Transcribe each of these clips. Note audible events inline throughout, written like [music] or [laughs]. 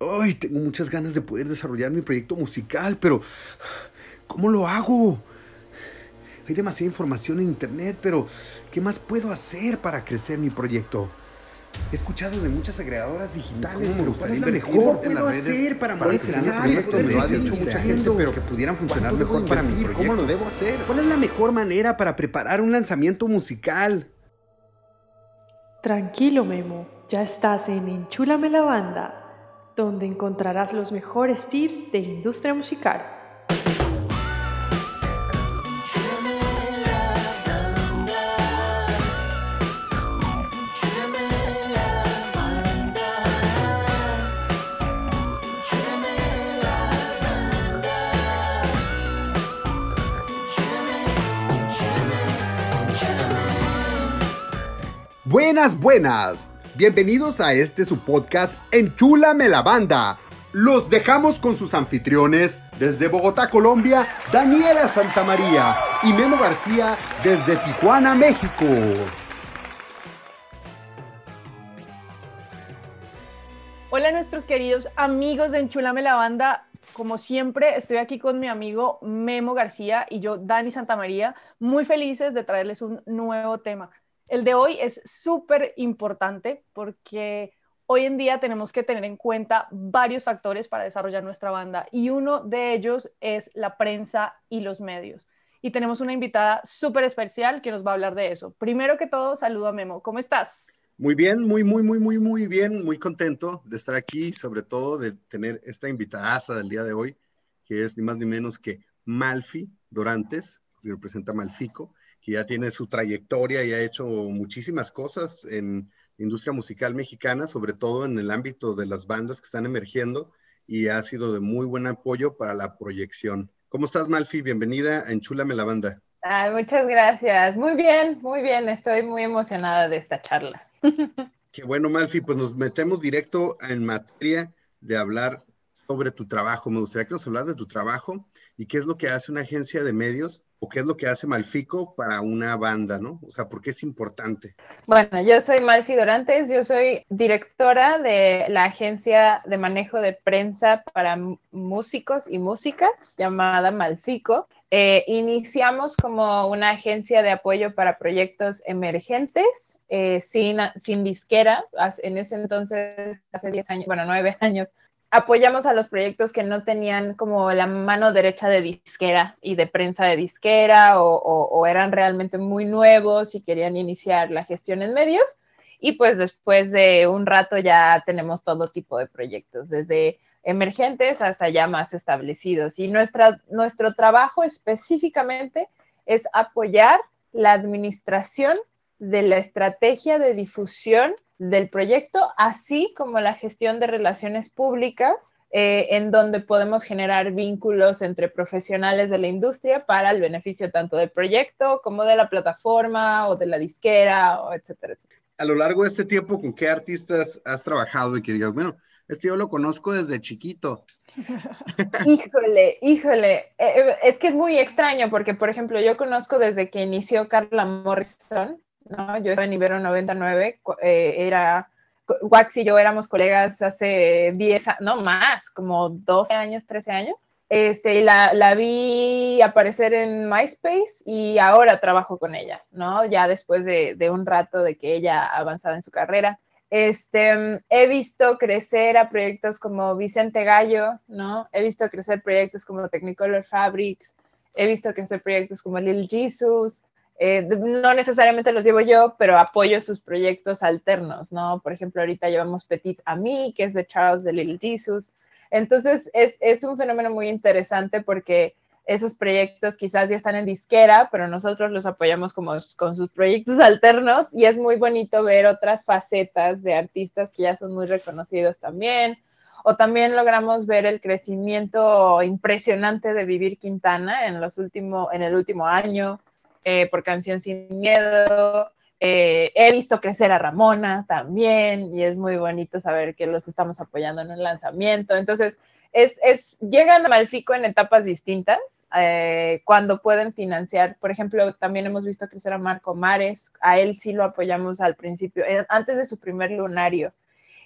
Ay, tengo muchas ganas de poder desarrollar mi proyecto musical, pero ¿cómo lo hago? Hay demasiada información en internet, pero ¿qué más puedo hacer para crecer mi proyecto? He escuchado de muchas agregadoras digitales, pero ¿cuál es la mejor en las redes hacer para monetizar esto? Me lo ha dicho mucha gente, pero que pudieran funcionar mejor para mí. ¿Cómo lo debo hacer? ¿Cuál es la mejor manera para preparar un lanzamiento musical? Tranquilo, Memo. Ya estás en Enchúlame la banda donde encontrarás los mejores tips de industria musical. Buenas, buenas. Bienvenidos a este su podcast Enchúlame la banda. Los dejamos con sus anfitriones desde Bogotá, Colombia, Daniela Santamaría y Memo García desde Tijuana, México. Hola nuestros queridos amigos de Enchúlame la banda. Como siempre, estoy aquí con mi amigo Memo García y yo, Dani Santamaría, muy felices de traerles un nuevo tema. El de hoy es súper importante porque hoy en día tenemos que tener en cuenta varios factores para desarrollar nuestra banda y uno de ellos es la prensa y los medios. Y tenemos una invitada súper especial que nos va a hablar de eso. Primero que todo, saludo a Memo. ¿Cómo estás? Muy bien, muy, muy, muy, muy, muy bien. Muy contento de estar aquí, sobre todo de tener esta invitada del día de hoy, que es ni más ni menos que Malfi Dorantes, que representa Malfico que ya tiene su trayectoria y ha hecho muchísimas cosas en industria musical mexicana, sobre todo en el ámbito de las bandas que están emergiendo y ha sido de muy buen apoyo para la proyección. ¿Cómo estás, Malfi? Bienvenida a Enchúlame la Banda. muchas gracias. Muy bien, muy bien. Estoy muy emocionada de esta charla. [laughs] Qué bueno, Malfi. Pues nos metemos directo en materia de hablar sobre tu trabajo. Me gustaría que nos hablas de tu trabajo y qué es lo que hace una agencia de medios o qué es lo que hace Malfico para una banda, ¿no? O sea, ¿por qué es importante? Bueno, yo soy Malfi Dorantes, yo soy directora de la agencia de manejo de prensa para músicos y músicas llamada Malfico. Eh, iniciamos como una agencia de apoyo para proyectos emergentes, eh, sin, sin disquera. En ese entonces, hace 10 años, bueno, 9 años, apoyamos a los proyectos que no tenían como la mano derecha de disquera y de prensa de disquera o, eran realmente muy nuevos y querían iniciar la gestión en medios. Y pues después de un rato ya tenemos todo tipo de proyectos, desde emergentes hasta ya más establecidos. Y nuestra, nuestro trabajo específicamente es apoyar la administración de la estrategia de difusión del proyecto, así como la gestión de relaciones públicas, eh, en donde podemos generar vínculos entre profesionales de la industria para el beneficio tanto del proyecto como de la plataforma o de la disquera, o etcétera, etcétera. A lo largo de este tiempo, ¿con qué artistas has trabajado y que digas, bueno, este yo lo conozco desde chiquito? [laughs] híjole, híjole, eh, eh, es que es muy extraño porque, por ejemplo, yo conozco desde que inició Carla Morrison, ¿no? Yo estaba en Ibero 99, eh, era, Wax y yo éramos colegas hace 10, no más, como 12 años, 13 años. Este, la, la, vi aparecer en MySpace y ahora trabajo con ella, ¿no? Ya después de, de un rato de que ella avanzaba en su carrera. Este, he visto crecer a proyectos como Vicente Gallo, ¿no? He visto crecer proyectos como Technicolor Fabrics, he visto crecer proyectos como Lil Jesus, eh, no necesariamente los llevo yo, pero apoyo sus proyectos alternos, ¿no? Por ejemplo, ahorita llevamos Petit Ami, que es de Charles de Little Jesus. Entonces, es, es un fenómeno muy interesante porque esos proyectos quizás ya están en disquera, pero nosotros los apoyamos como con sus proyectos alternos y es muy bonito ver otras facetas de artistas que ya son muy reconocidos también. O también logramos ver el crecimiento impresionante de Vivir Quintana en, los último, en el último año eh, por Canción Sin Miedo. Eh, he visto crecer a Ramona también y es muy bonito saber que los estamos apoyando en el lanzamiento. Entonces, es, es, llegan a Malfico en etapas distintas eh, cuando pueden financiar. Por ejemplo, también hemos visto crecer a Marco Mares, a él sí lo apoyamos al principio, antes de su primer lunario.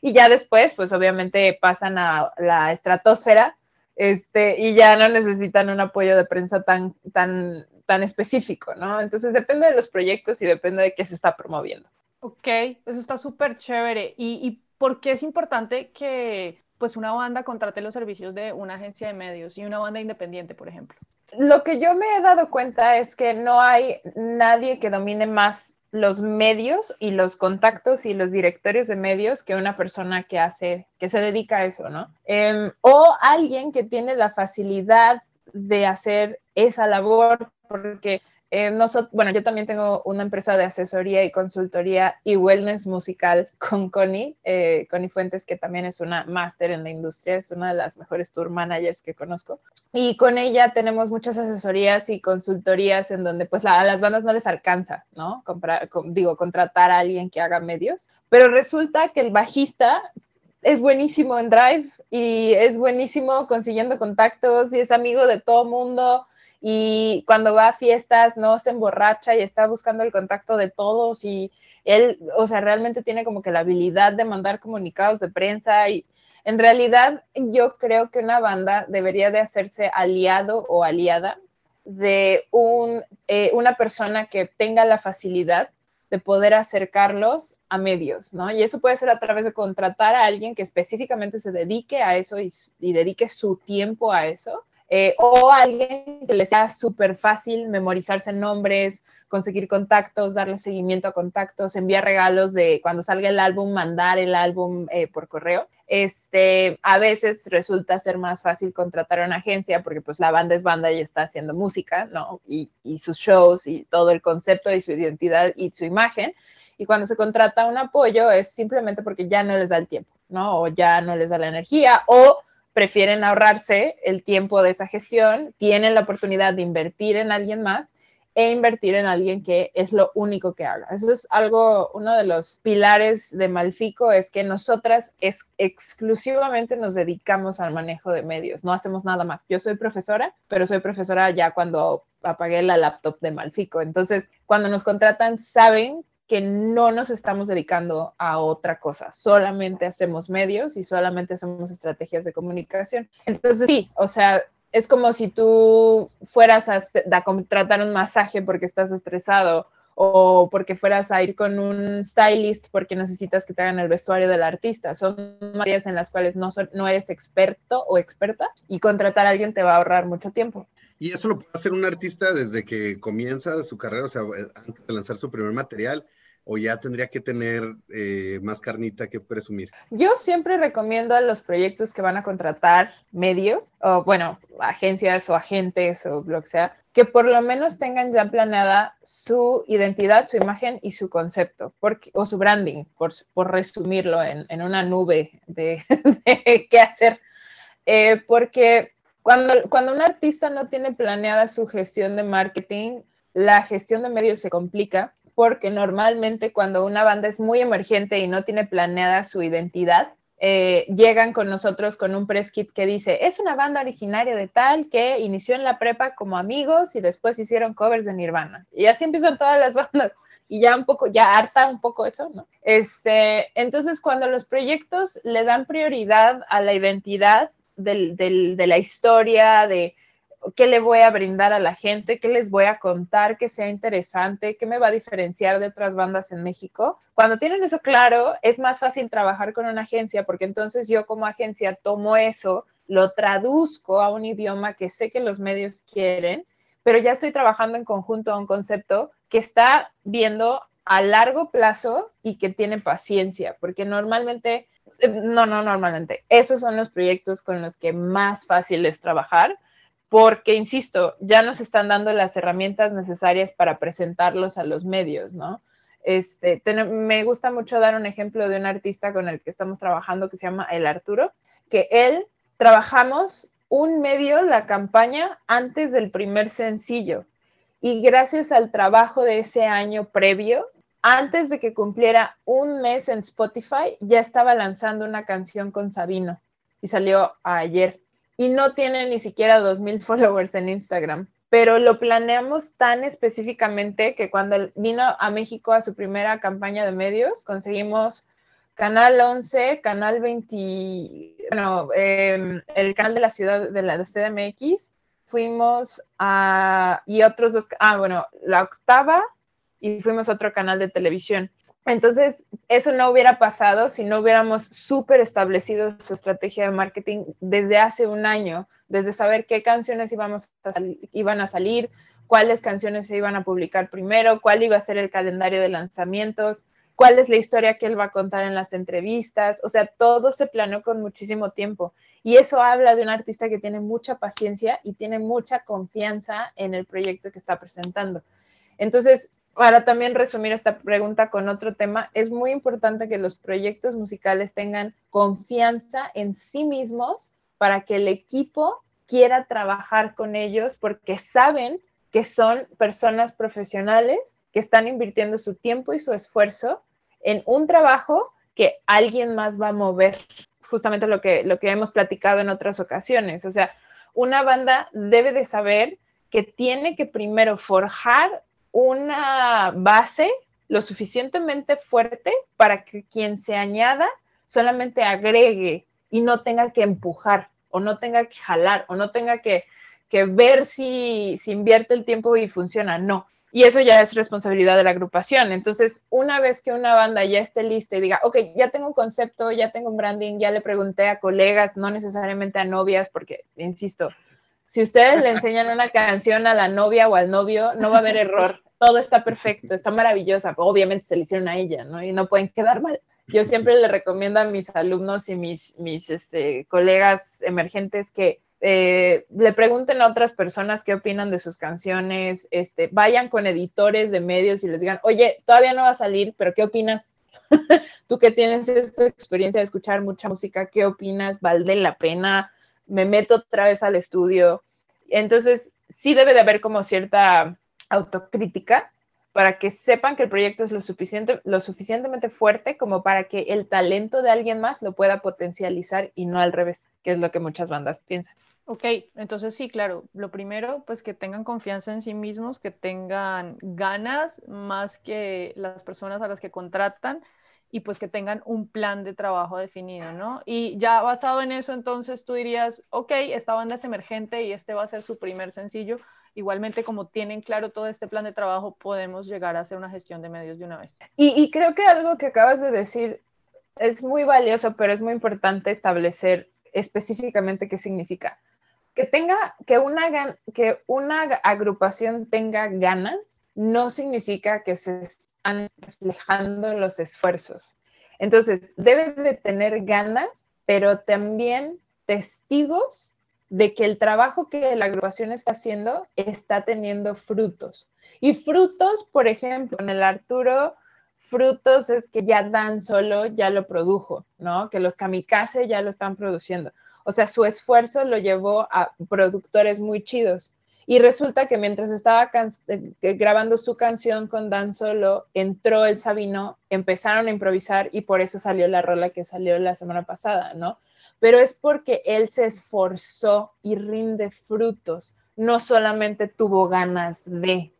y ya después, pues obviamente pasan a la estratosfera, este, y ya no necesitan un apoyo de prensa tan, tan, tan específico, ¿no? Entonces depende de los proyectos y depende de qué se está promoviendo. Ok, eso está súper chévere. ¿Y, ¿Y por qué es importante que pues una banda contrate los servicios de una agencia de medios y una banda independiente, por ejemplo? Lo que yo me he dado cuenta es que no hay nadie que domine más los medios y los contactos y los directorios de medios que una persona que hace, que se dedica a eso, ¿no? Em, o alguien que tiene la facilidad de hacer esa labor, porque eh, bueno, yo también tengo una empresa de asesoría y consultoría y wellness musical con Connie, eh, Connie Fuentes, que también es una máster en la industria, es una de las mejores tour managers que conozco. Y con ella tenemos muchas asesorías y consultorías en donde pues a las bandas no les alcanza, ¿no? Comprar, digo, contratar a alguien que haga medios, pero resulta que el bajista es buenísimo en Drive y es buenísimo consiguiendo contactos y es amigo de todo mundo y cuando va a fiestas no se emborracha y está buscando el contacto de todos y él, o sea, realmente tiene como que la habilidad de mandar comunicados de prensa y en realidad yo creo que una banda debería de hacerse aliado o aliada de un, eh, una persona que tenga la facilidad de poder acercarlos a medios, ¿no? Y eso puede ser a través de contratar a alguien que específicamente se dedique a eso y, y dedique su tiempo a eso eh, o alguien que le sea súper fácil memorizarse nombres, conseguir contactos, darle seguimiento a contactos, enviar regalos de cuando salga el álbum, mandar el álbum eh, por correo. Este, a veces resulta ser más fácil contratar a una agencia porque pues la banda es banda y está haciendo música, ¿no? Y, y sus shows y todo el concepto y su identidad y su imagen. Y cuando se contrata un apoyo es simplemente porque ya no les da el tiempo, ¿no? O ya no les da la energía o prefieren ahorrarse el tiempo de esa gestión, tienen la oportunidad de invertir en alguien más e invertir en alguien que es lo único que haga. Eso es algo, uno de los pilares de Malfico es que nosotras exclusivamente nos dedicamos al manejo de medios, no hacemos nada más. Yo soy profesora, pero soy profesora ya cuando apagué la laptop de Malfico. Entonces, cuando nos contratan, saben que no nos estamos dedicando a otra cosa, solamente hacemos medios y solamente hacemos estrategias de comunicación. Entonces, sí, o sea, es como si tú fueras a, contratar un masaje porque estás estresado o porque fueras a ir con un stylist porque necesitas que te hagan el vestuario del artista. Son áreas en las cuales no eres experto o experta y contratar a alguien te va a ahorrar mucho tiempo. Y eso lo puede hacer un artista desde que comienza su carrera, o sea, antes de lanzar su primer material o ya tendría que tener eh, más carnita que presumir? Yo siempre recomiendo a los proyectos que van a contratar medios, o bueno, agencias o agentes o lo que sea, que por lo menos tengan ya planeada su identidad, su imagen y su concepto, o su branding, por, resumirlo en, una nube [laughs] de, qué hacer. Eh, porque cuando, cuando un artista no tiene planeada su gestión de marketing, la gestión de medios se complica porque normalmente cuando una banda es muy emergente y no tiene planeada su identidad, eh, llegan con nosotros con un press kit que dice, es una banda originaria de tal que inició en la prepa como amigos y después hicieron covers de Nirvana. Y así empiezan todas las [laughs] bandas. Y ya un poco, ya harta un poco eso, ¿no? Este, entonces, cuando los proyectos le dan prioridad a la identidad de la historia, de, qué le voy a brindar a la gente, qué les voy a contar que sea interesante, qué me va a diferenciar de otras bandas en México. Cuando tienen eso claro, es más fácil trabajar con una agencia porque entonces yo como agencia tomo eso, lo traduzco a un idioma que sé que los medios quieren, pero ya estoy trabajando en conjunto a un concepto que está viendo a largo plazo y que tiene paciencia, porque normalmente, no, no, normalmente, esos son los proyectos con los que más fácil es trabajar porque, insisto, ya nos están dando las herramientas necesarias para presentarlos a los medios, ¿no? Este, me gusta mucho dar un ejemplo de un artista con el que estamos trabajando que se llama El Arturo, que él trabajamos un medio, la campaña, antes del primer sencillo. Y gracias al trabajo de ese año previo, antes de que cumpliera un mes en Spotify, ya estaba lanzando una canción con Sabino y salió ayer y no tiene ni siquiera 2.000 [laughs] followers en Instagram. Pero lo planeamos tan específicamente que cuando vino a México a su primera campaña de medios, conseguimos Canal 11, Canal 20, bueno, em, el canal de la ciudad de la CDMX, fuimos a, y otros dos, ah, bueno, la octava y fuimos a otro canal de televisión. Entonces, eso no hubiera pasado si no hubiéramos súper establecido su estrategia de marketing desde hace un año, desde saber qué canciones íbamos a iban a salir, cuáles canciones se iban a publicar primero, cuál iba a ser el calendario de lanzamientos, cuál es la historia que él va a contar en las entrevistas, o sea, todo se planeó con muchísimo tiempo. Y eso habla de un artista que tiene mucha paciencia y tiene mucha confianza en el proyecto que está presentando. Entonces, para también resumir esta pregunta con otro tema, es muy importante que los proyectos musicales tengan confianza en sí mismos para que el equipo quiera trabajar con ellos porque saben que son personas profesionales que están invirtiendo su tiempo y su esfuerzo en un trabajo que alguien más va a mover, justamente lo que, lo que hemos platicado en otras ocasiones. O sea, una banda debe de saber que tiene que primero forjar una base lo suficientemente fuerte para que quien se añada solamente agregue y no tenga que empujar o no tenga que jalar o no tenga que, ver si, si invierte el tiempo y funciona. No, y eso ya es responsabilidad de la agrupación. Entonces, una vez que una banda ya esté lista y diga, ok, ya tengo un concepto, ya tengo un branding, ya le pregunté a colegas, no necesariamente a novias, porque, insisto, si ustedes le enseñan una canción a la novia o al novio, no va a haber error. Todo está perfecto, está maravillosa. Obviamente se le hicieron a ella, ¿no? Y no pueden quedar mal. Yo siempre le recomiendo a mis alumnos y mis, mis este, colegas emergentes que eh, le pregunten a otras personas qué opinan de sus canciones, este, vayan con editores de medios y les digan, oye, todavía no va a salir, pero ¿qué opinas? [laughs] Tú que tienes esta experiencia de escuchar mucha música, ¿qué opinas? ¿Vale la pena? ¿Me meto otra vez al estudio? Entonces, sí debe de haber como cierta autocrítica para que sepan que el proyecto es lo, suficiente, lo suficientemente fuerte como para que el talento de alguien más lo pueda potencializar y no al revés, que es lo que muchas bandas piensan. Ok, entonces sí, claro, lo primero, pues que tengan confianza en sí mismos, que tengan ganas más que las personas a las que contratan y pues que tengan un plan de trabajo definido, ¿no? Y ya basado en eso, entonces tú dirías, ok, esta banda es emergente y este va a ser su primer sencillo. Igualmente, como tienen claro todo este plan de trabajo, podemos llegar a hacer una gestión de medios de una vez. Y, y creo que algo que acabas de decir es muy valioso, pero es muy importante establecer específicamente qué significa que tenga, que una, que una agrupación tenga ganas no significa que se están reflejando los esfuerzos. Entonces, debe de tener ganas, pero también testigos de que el trabajo que la agrupación está haciendo está teniendo frutos. Y frutos, por ejemplo, en el Arturo, frutos es que ya Dan Solo ya lo produjo, ¿no? Que los kamikaze ya lo están produciendo. O sea, su esfuerzo lo llevó a productores muy chidos. Y resulta que mientras estaba eh, grabando su canción con Dan Solo, entró el Sabino, empezaron a improvisar y por eso salió la rola que salió la semana pasada, ¿no? Pero es porque él se esforzó y rinde frutos, no solamente tuvo ganas de,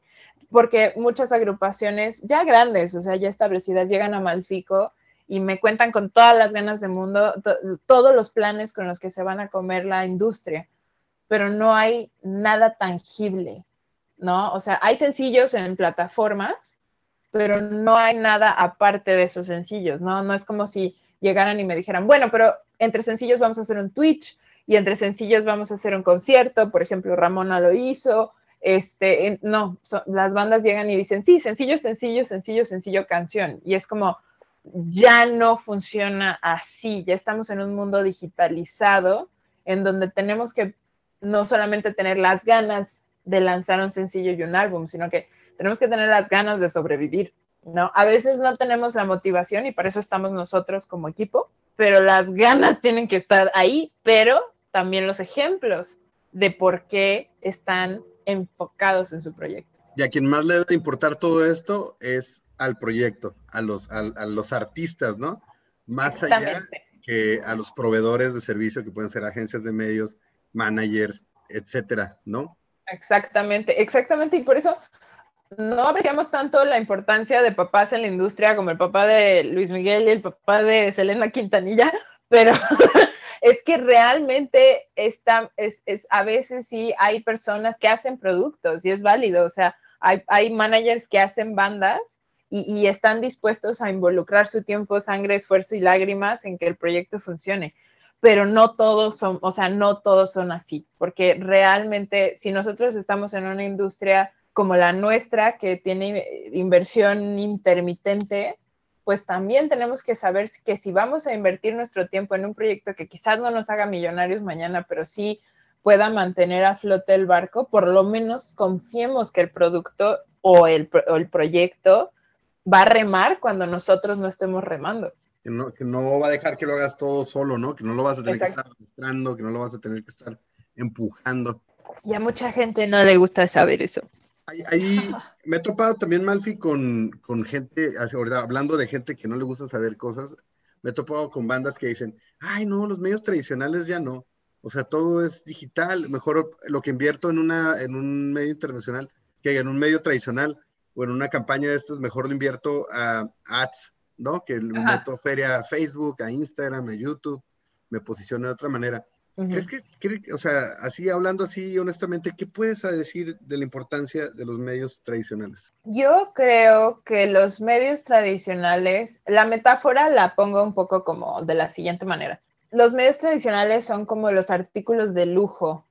porque muchas agrupaciones ya grandes, o sea, ya establecidas, llegan a Malfico y me cuentan con todas las ganas del mundo todos los planes con los que se van a comer la industria, pero no hay nada tangible, ¿no? O sea, hay sencillos en plataformas, pero no hay nada aparte de esos sencillos, ¿no? No es como si llegaran y me dijeran, bueno, pero entre sencillos vamos a hacer un Twitch y entre sencillos vamos a hacer un concierto, por ejemplo, Ramona lo hizo, este, no, las bandas llegan y dicen, sí, sencillo, sencillo, sencillo, sencillo, canción, y es como, ya no funciona así, ya estamos en un mundo digitalizado en donde tenemos que no solamente tener las ganas de lanzar un sencillo y un álbum, sino que tenemos que tener las ganas de sobrevivir, ¿no? A veces no tenemos la motivación y para eso estamos nosotros como equipo, pero las ganas tienen que estar ahí, pero también los ejemplos de por qué están enfocados en su proyecto. Y a quien más le debe importar todo esto es al proyecto, a los, a, los artistas, ¿no? Más allá que a los proveedores de servicio que pueden ser agencias de medios, managers, etcétera, ¿no? Exactamente, exactamente. Y por eso no apreciamos tanto la importancia de papás en la industria como el papá de Luis Miguel y el papá de Selena Quintanilla, [laughs] pero [laughs] es que realmente está, es, es, a veces sí hay personas que hacen productos y es válido, o sea, hay, managers que hacen bandas y, están dispuestos a involucrar su tiempo, sangre, esfuerzo y lágrimas en que el proyecto funcione. Pero no todos son, o sea, no todos son así, porque realmente si nosotros estamos en una industria como la nuestra, que tiene inversión intermitente, pues también tenemos que saber que si vamos a invertir nuestro tiempo en un proyecto que quizás no nos haga millonarios mañana, pero sí pueda mantener a flote el barco, por lo menos confiemos que el producto o el, o el proyecto va a remar cuando nosotros no estemos remando. Que no, que no, va a dejar que lo hagas todo solo, ¿no? Que no lo vas a tener Exacto. que estar mostrando, que no lo vas a tener que estar empujando. Y a mucha gente no le gusta saber eso. Ahí, ahí [laughs] me he topado también, Malfi, con, con gente, hablando de gente que no le gusta saber cosas, me he topado con bandas que dicen, ay, no, los medios tradicionales ya no. O sea, todo es digital. Mejor lo que invierto en, una, en un medio internacional que en un medio tradicional o en una campaña de estas, mejor lo invierto a ads, ¿no? Que le meto feria a Facebook, a Instagram, a YouTube, me posiciono de otra manera. Uh -huh. ¿Crees que, que, o sea, así hablando así honestamente, qué puedes decir de la importancia de los medios tradicionales? Yo creo que los medios tradicionales, la metáfora la pongo un poco como de la siguiente manera. Los medios tradicionales son como los artículos de lujo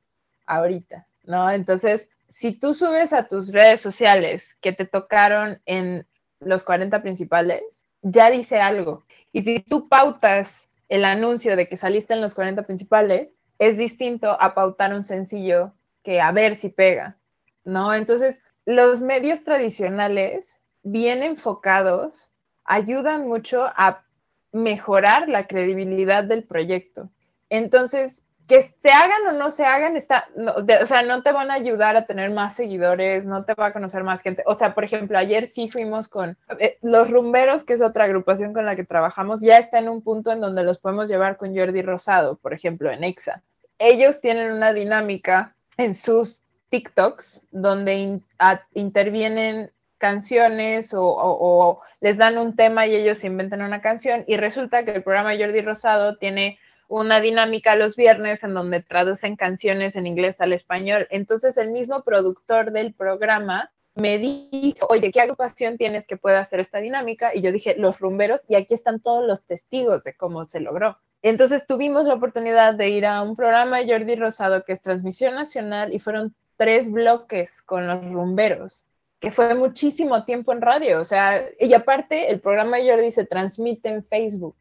ahorita, ¿no? Entonces, si tú subes a tus redes sociales que te tocaron en los 40 principales, ya dice algo. Y si tú pautas el anuncio de que saliste en los 40 principales, es distinto a pautar un sencillo que a ver si pega, ¿no? Entonces, los medios tradicionales, bien enfocados, ayudan mucho a mejorar la credibilidad del proyecto. Entonces, que se hagan o no se hagan, está, no, de, o sea, no te van a ayudar a tener más seguidores, no te va a conocer más gente. O sea, por ejemplo, ayer sí fuimos con eh, los rumberos, que es otra agrupación con la que trabajamos, ya está en un punto en donde los podemos llevar con Jordi Rosado, por ejemplo, en EXA. Ellos tienen una dinámica en sus TikToks donde intervienen canciones o les dan un tema y ellos inventan una canción y resulta que el programa Jordi Rosado tiene una dinámica los viernes en donde traducen canciones en inglés al español. Entonces el mismo productor del programa me dijo, oye, ¿qué agrupación tienes que pueda hacer esta dinámica? Y yo dije, los rumberos, y aquí están todos los testigos de cómo se logró. Entonces tuvimos la oportunidad de ir a un programa de Jordi Rosado que es transmisión nacional y fueron tres bloques con los rumberos, que fue muchísimo tiempo en radio. O sea, y aparte el programa de Jordi se transmite en Facebook,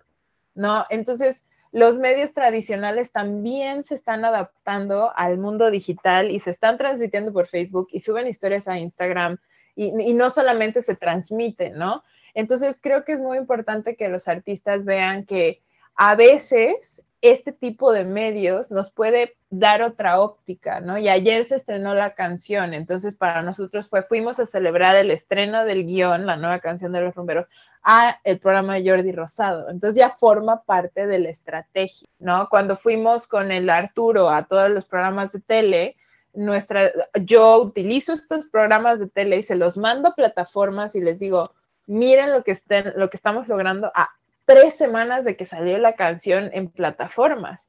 ¿no? Entonces los medios tradicionales también se están adaptando al mundo digital y se están transmitiendo por Facebook y suben historias a Instagram y, no solamente se transmiten, ¿no? Entonces creo que es muy importante que los artistas vean que a veces este tipo de medios nos puede dar otra óptica, ¿no? Y ayer se estrenó la canción, entonces para nosotros fue, fuimos a celebrar el estreno del guion, la nueva canción de los rumberos, a el programa de Jordi Rosado. Entonces ya forma parte de la estrategia, ¿no? Cuando fuimos con el Arturo a todos los programas de tele, nuestra, yo utilizo estos programas de tele y se los mando a plataformas y les digo, miren lo que, lo que estamos logrando a tres semanas de que salió la canción en plataformas.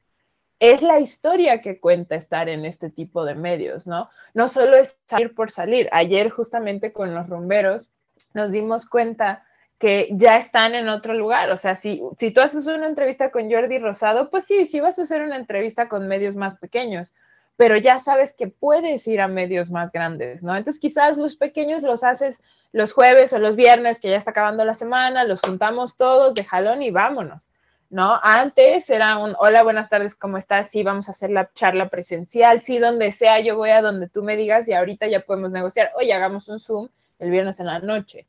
Es la historia que cuenta estar en este tipo de medios, ¿no? No solo es salir por salir. Ayer justamente con los rumberos nos dimos cuenta que ya están en otro lugar. O sea, si, si tú haces una entrevista con Jordi Rosado, pues sí, sí vas a hacer una entrevista con medios más pequeños, pero ya sabes que puedes ir a medios más grandes, ¿no? Entonces quizás los pequeños los haces los jueves o los viernes, que ya está acabando la semana, los juntamos todos de jalón y vámonos, ¿no? Antes era un, hola, buenas tardes, ¿cómo estás? Sí, vamos a hacer la charla presencial, sí, donde sea, yo voy a donde tú me digas y ahorita ya podemos negociar, oye, hagamos un Zoom el viernes en la noche.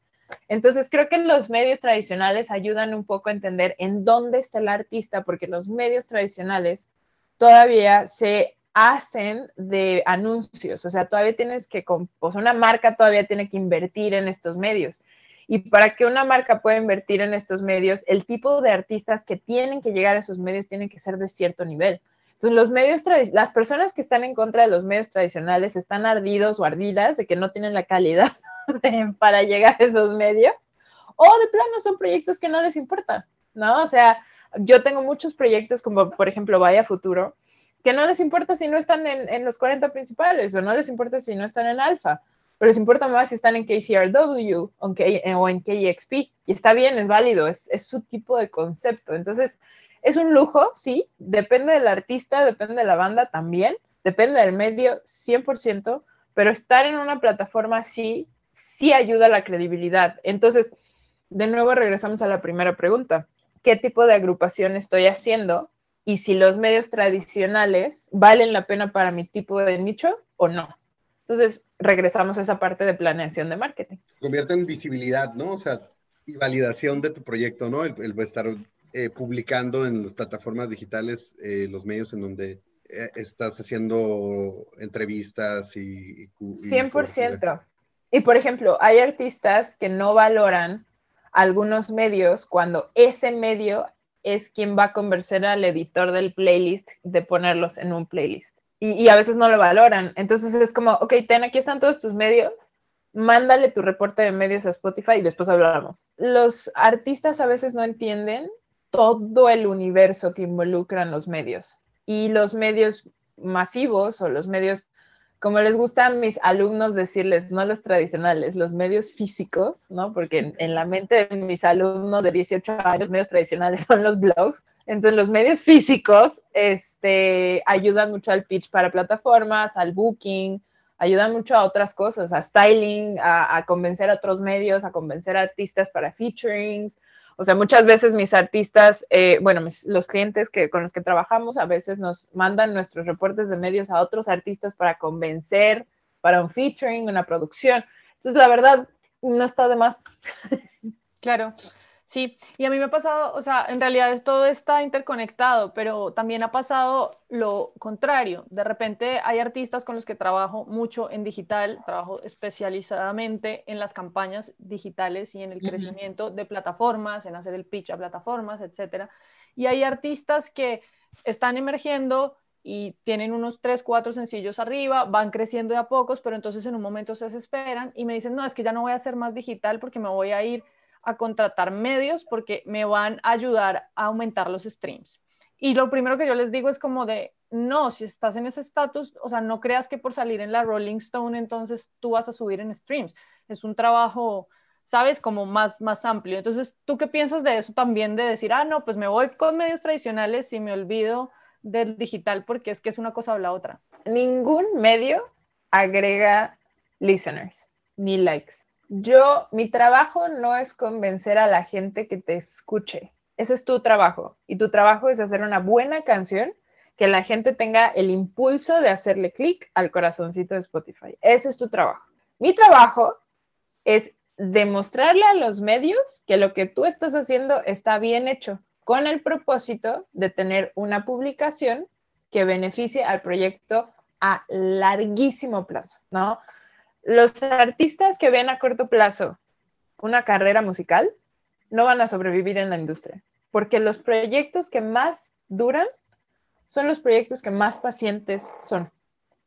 Entonces, creo que los medios tradicionales ayudan un poco a entender en dónde está el artista, porque los medios tradicionales todavía se hacen de anuncios, o sea, todavía tienes que, o sea, una marca todavía tiene que invertir en estos medios. Y para que una marca pueda invertir en estos medios, el tipo de artistas que tienen que llegar a esos medios tienen que ser de cierto nivel. Entonces, los medios, las personas que están en contra de los medios tradicionales están ardidos o ardidas de que no tienen la calidad [laughs] para llegar a esos medios, o de plano son proyectos que no les importa, ¿no? O sea, yo tengo muchos proyectos como por ejemplo Vaya Futuro, que no les importa si no están en, los 40 principales o no les importa si no están en alfa, pero les importa más si están en KCRW o en KEXP. Y está bien, es válido, es, es su tipo de concepto. Entonces, es un lujo, sí, depende del artista, depende de la banda también, depende del medio 100%, pero estar en una plataforma así sí ayuda a la credibilidad. Entonces, de nuevo regresamos a la primera pregunta. ¿Qué tipo de agrupación estoy haciendo? Y si los medios tradicionales valen la pena para mi tipo de nicho o no. Entonces, regresamos a esa parte de planeación de marketing. Convierte en visibilidad, ¿no? O sea, y validación de tu proyecto, ¿no? El, estar eh, publicando en las plataformas digitales eh, los medios en donde eh, estás haciendo entrevistas y... y 100%. Y por ejemplo, hay artistas que no valoran algunos medios cuando ese medio es quien va a convencer al editor del playlist de ponerlos en un playlist. Y, a veces no lo valoran. Entonces es como, ok, ten, aquí están todos tus medios, mándale tu reporte de medios a Spotify y después hablamos. Los artistas a veces no entienden todo el universo que involucran los medios. Y los medios masivos o los medios como les gusta a mis alumnos decirles, no los tradicionales, los medios físicos, ¿no? Porque en, la mente de mis alumnos de 18 años, medios tradicionales [laughs] son los blogs. Entonces, los medios físicos este, ayudan mucho al pitch para plataformas, al booking, ayudan mucho a otras cosas, a styling, a, a convencer a otros medios, a convencer a artistas para featurings, o sea, muchas veces mis artistas, eh, bueno, los clientes que, con los que trabajamos a veces nos mandan nuestros reportes de medios a otros artistas para convencer, para un featuring, una producción. Entonces, la verdad, no está de más. [laughs] Claro. Sí, y a mí me ha pasado, o sea, en realidad todo está interconectado, pero también ha pasado lo contrario. De repente hay artistas con los que trabajo mucho en digital, trabajo especializadamente en las campañas digitales y en el crecimiento de plataformas, en hacer el pitch a plataformas, etcétera. Y hay artistas que están emergiendo y tienen unos tres, cuatro sencillos arriba, van creciendo de a pocos, pero entonces en un momento se desesperan y me dicen, no, es que ya no voy a hacer más digital porque me voy a ir a contratar medios porque me van a ayudar a aumentar los streams. Y lo primero que yo les digo es como de, no, si estás en ese estatus, o sea, no creas que por salir en la Rolling Stone entonces tú vas a subir en streams. Es un trabajo, sabes, como más, más amplio. Entonces, ¿tú qué piensas de eso también? De decir, ah, no, pues me voy con medios tradicionales y me olvido del digital porque es que es una cosa o la otra. Ningún medio agrega listeners ni likes. Yo, mi trabajo no es convencer a la gente que te escuche. Ese es tu trabajo. Y tu trabajo es hacer una buena canción que la gente tenga el impulso de hacerle clic al corazoncito de Spotify. Ese es tu trabajo. Mi trabajo es demostrarle a los medios que lo que tú estás haciendo está bien hecho, con el propósito de tener una publicación que beneficie al proyecto a larguísimo plazo, ¿no? Los artistas que ven a corto plazo una carrera musical no van a sobrevivir en la industria, porque los proyectos que más duran son los proyectos que más pacientes son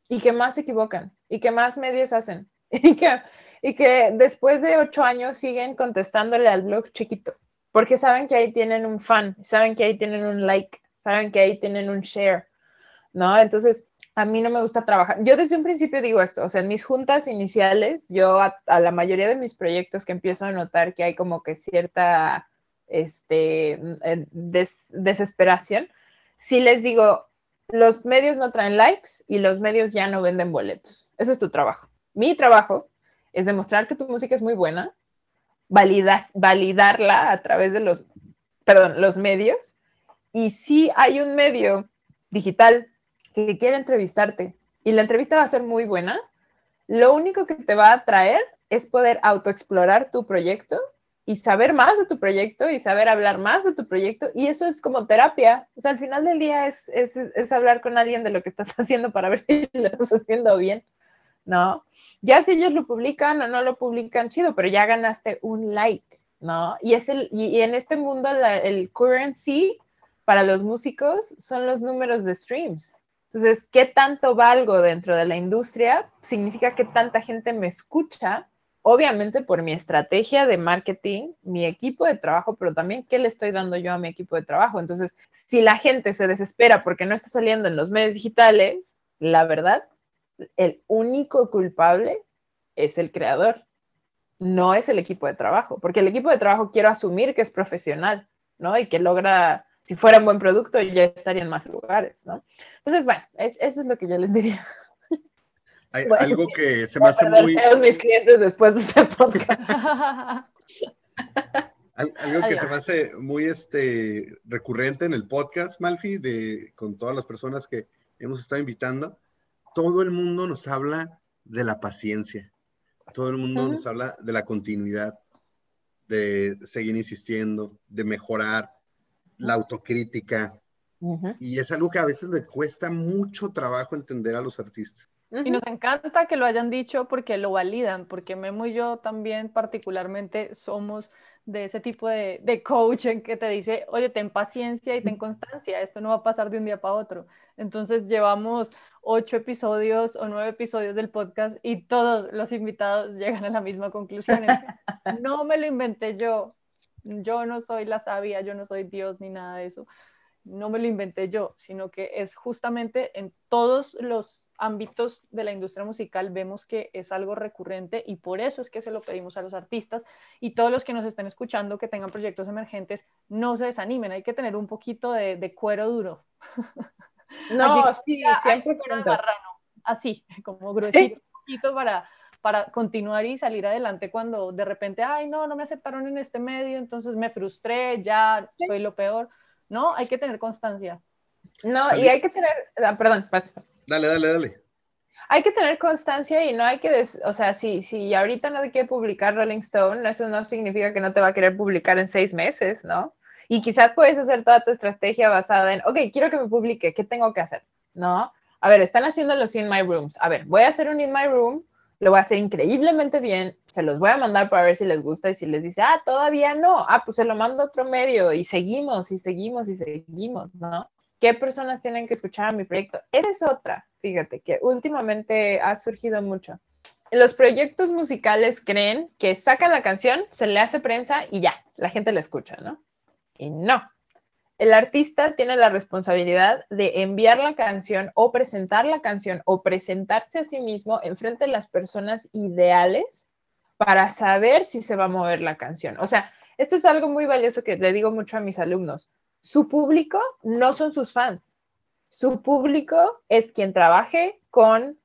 y que más se equivocan y que más medios hacen [laughs] y que, y que después de ocho años siguen contestándole al blog chiquito, porque saben que ahí tienen un fan, saben que ahí tienen un like, saben que ahí tienen un share, ¿no? Entonces, a mí no me gusta trabajar. Yo desde un principio digo esto, o sea, en mis juntas iniciales, yo a, la mayoría de mis proyectos que empiezo a notar que hay como que cierta este, desesperación, sí les digo, los medios no traen likes y los medios ya no venden boletos. Ese es tu trabajo. Mi trabajo es demostrar que tu música es muy buena, validas, validarla a través de los, perdón, los medios. Y si hay un medio digital que quiere entrevistarte y la entrevista va a ser muy buena, lo único que te va a traer es poder autoexplorar tu proyecto y saber más de tu proyecto y saber hablar más de tu proyecto. Y eso es como terapia. O sea, al final del día es, es, es hablar con alguien de lo que estás [laughs] haciendo para ver si lo estás haciendo bien, ¿no? Ya si ellos lo publican o no lo publican, chido, pero ya ganaste un like, ¿no? Y, es el, y, en este mundo el currency para los músicos son los números de streams. Entonces, ¿qué tanto valgo dentro de la industria? Significa que tanta gente me escucha obviamente por mi estrategia de marketing, mi equipo de trabajo, pero también qué le estoy dando yo a mi equipo de trabajo. Entonces, si la gente se desespera porque no está saliendo en los medios digitales, la verdad, el único culpable es el creador, no es el equipo de trabajo, porque el equipo de trabajo quiero asumir que es profesional, ¿no? Y que logra, si fuera un buen producto, ya estaría en más lugares, ¿no? Entonces, bueno, eso es lo que yo les diría. Hay algo que se me hace muy... mis clientes después de este podcast. [laughs] algo que se me hace muy este, recurrente en el podcast, Malfi, de, con todas las personas que hemos estado invitando, todo el mundo nos habla de la paciencia, todo el mundo nos habla de la continuidad, de seguir insistiendo, de mejorar, la autocrítica. Y es algo que a veces le cuesta mucho trabajo entender a los artistas. Y nos encanta que lo hayan dicho porque lo validan, porque Memo y yo también particularmente somos de ese tipo de, de coaching que te dice, oye, ten paciencia y ten constancia, esto no va a pasar de un día para otro. Entonces llevamos ocho episodios o nueve episodios del podcast y todos los invitados [laughs] llegan a la misma conclusión. no me lo inventé yo, yo no soy la sabia, yo no soy Dios ni nada de eso. No me lo inventé yo, sino que es justamente en todos los ámbitos de la industria musical vemos que es algo recurrente y por eso es que se lo pedimos a los artistas y todos los que nos estén escuchando que tengan proyectos emergentes, no se desanimen, hay que tener un poquito de, cuero duro. [laughs] No, sí, siempre así, como gruesito, para, para continuar y salir adelante cuando de repente, ay, no, no me aceptaron en este medio, entonces me frustré, ya soy lo peor. No, hay que tener constancia. No, y hay que tener, ah, perdón, pasa. Dale, dale, dale. Hay que tener constancia y no hay que, o sea, si, si ahorita no te quiere publicar Rolling Stone, eso no significa que no te va a querer publicar en seis meses, ¿no? Y quizás puedes hacer toda tu estrategia basada en, ok, quiero que me publique, ¿qué tengo que hacer? ¿No? A ver, están haciendo los In My Rooms. A ver, voy a hacer un In My Room, lo voy a hacer increíblemente bien, se los voy a mandar para ver si les gusta y si les dice, ah, todavía no, ah, pues se lo mando a otro medio y seguimos y seguimos y seguimos, ¿no? ¿Qué personas tienen que escuchar a mi proyecto? Esa es otra, fíjate, que últimamente ha surgido mucho. Los proyectos musicales creen que sacan la canción, se le hace prensa y ya, la gente la escucha, ¿no? Y no. El artista tiene la responsabilidad de enviar la canción o presentar la canción o presentarse a sí mismo en frente de las personas ideales para saber si se va a mover la canción. O sea, esto es algo muy valioso que le digo mucho a mis alumnos su público no son sus fans. Su público es quien trabaje con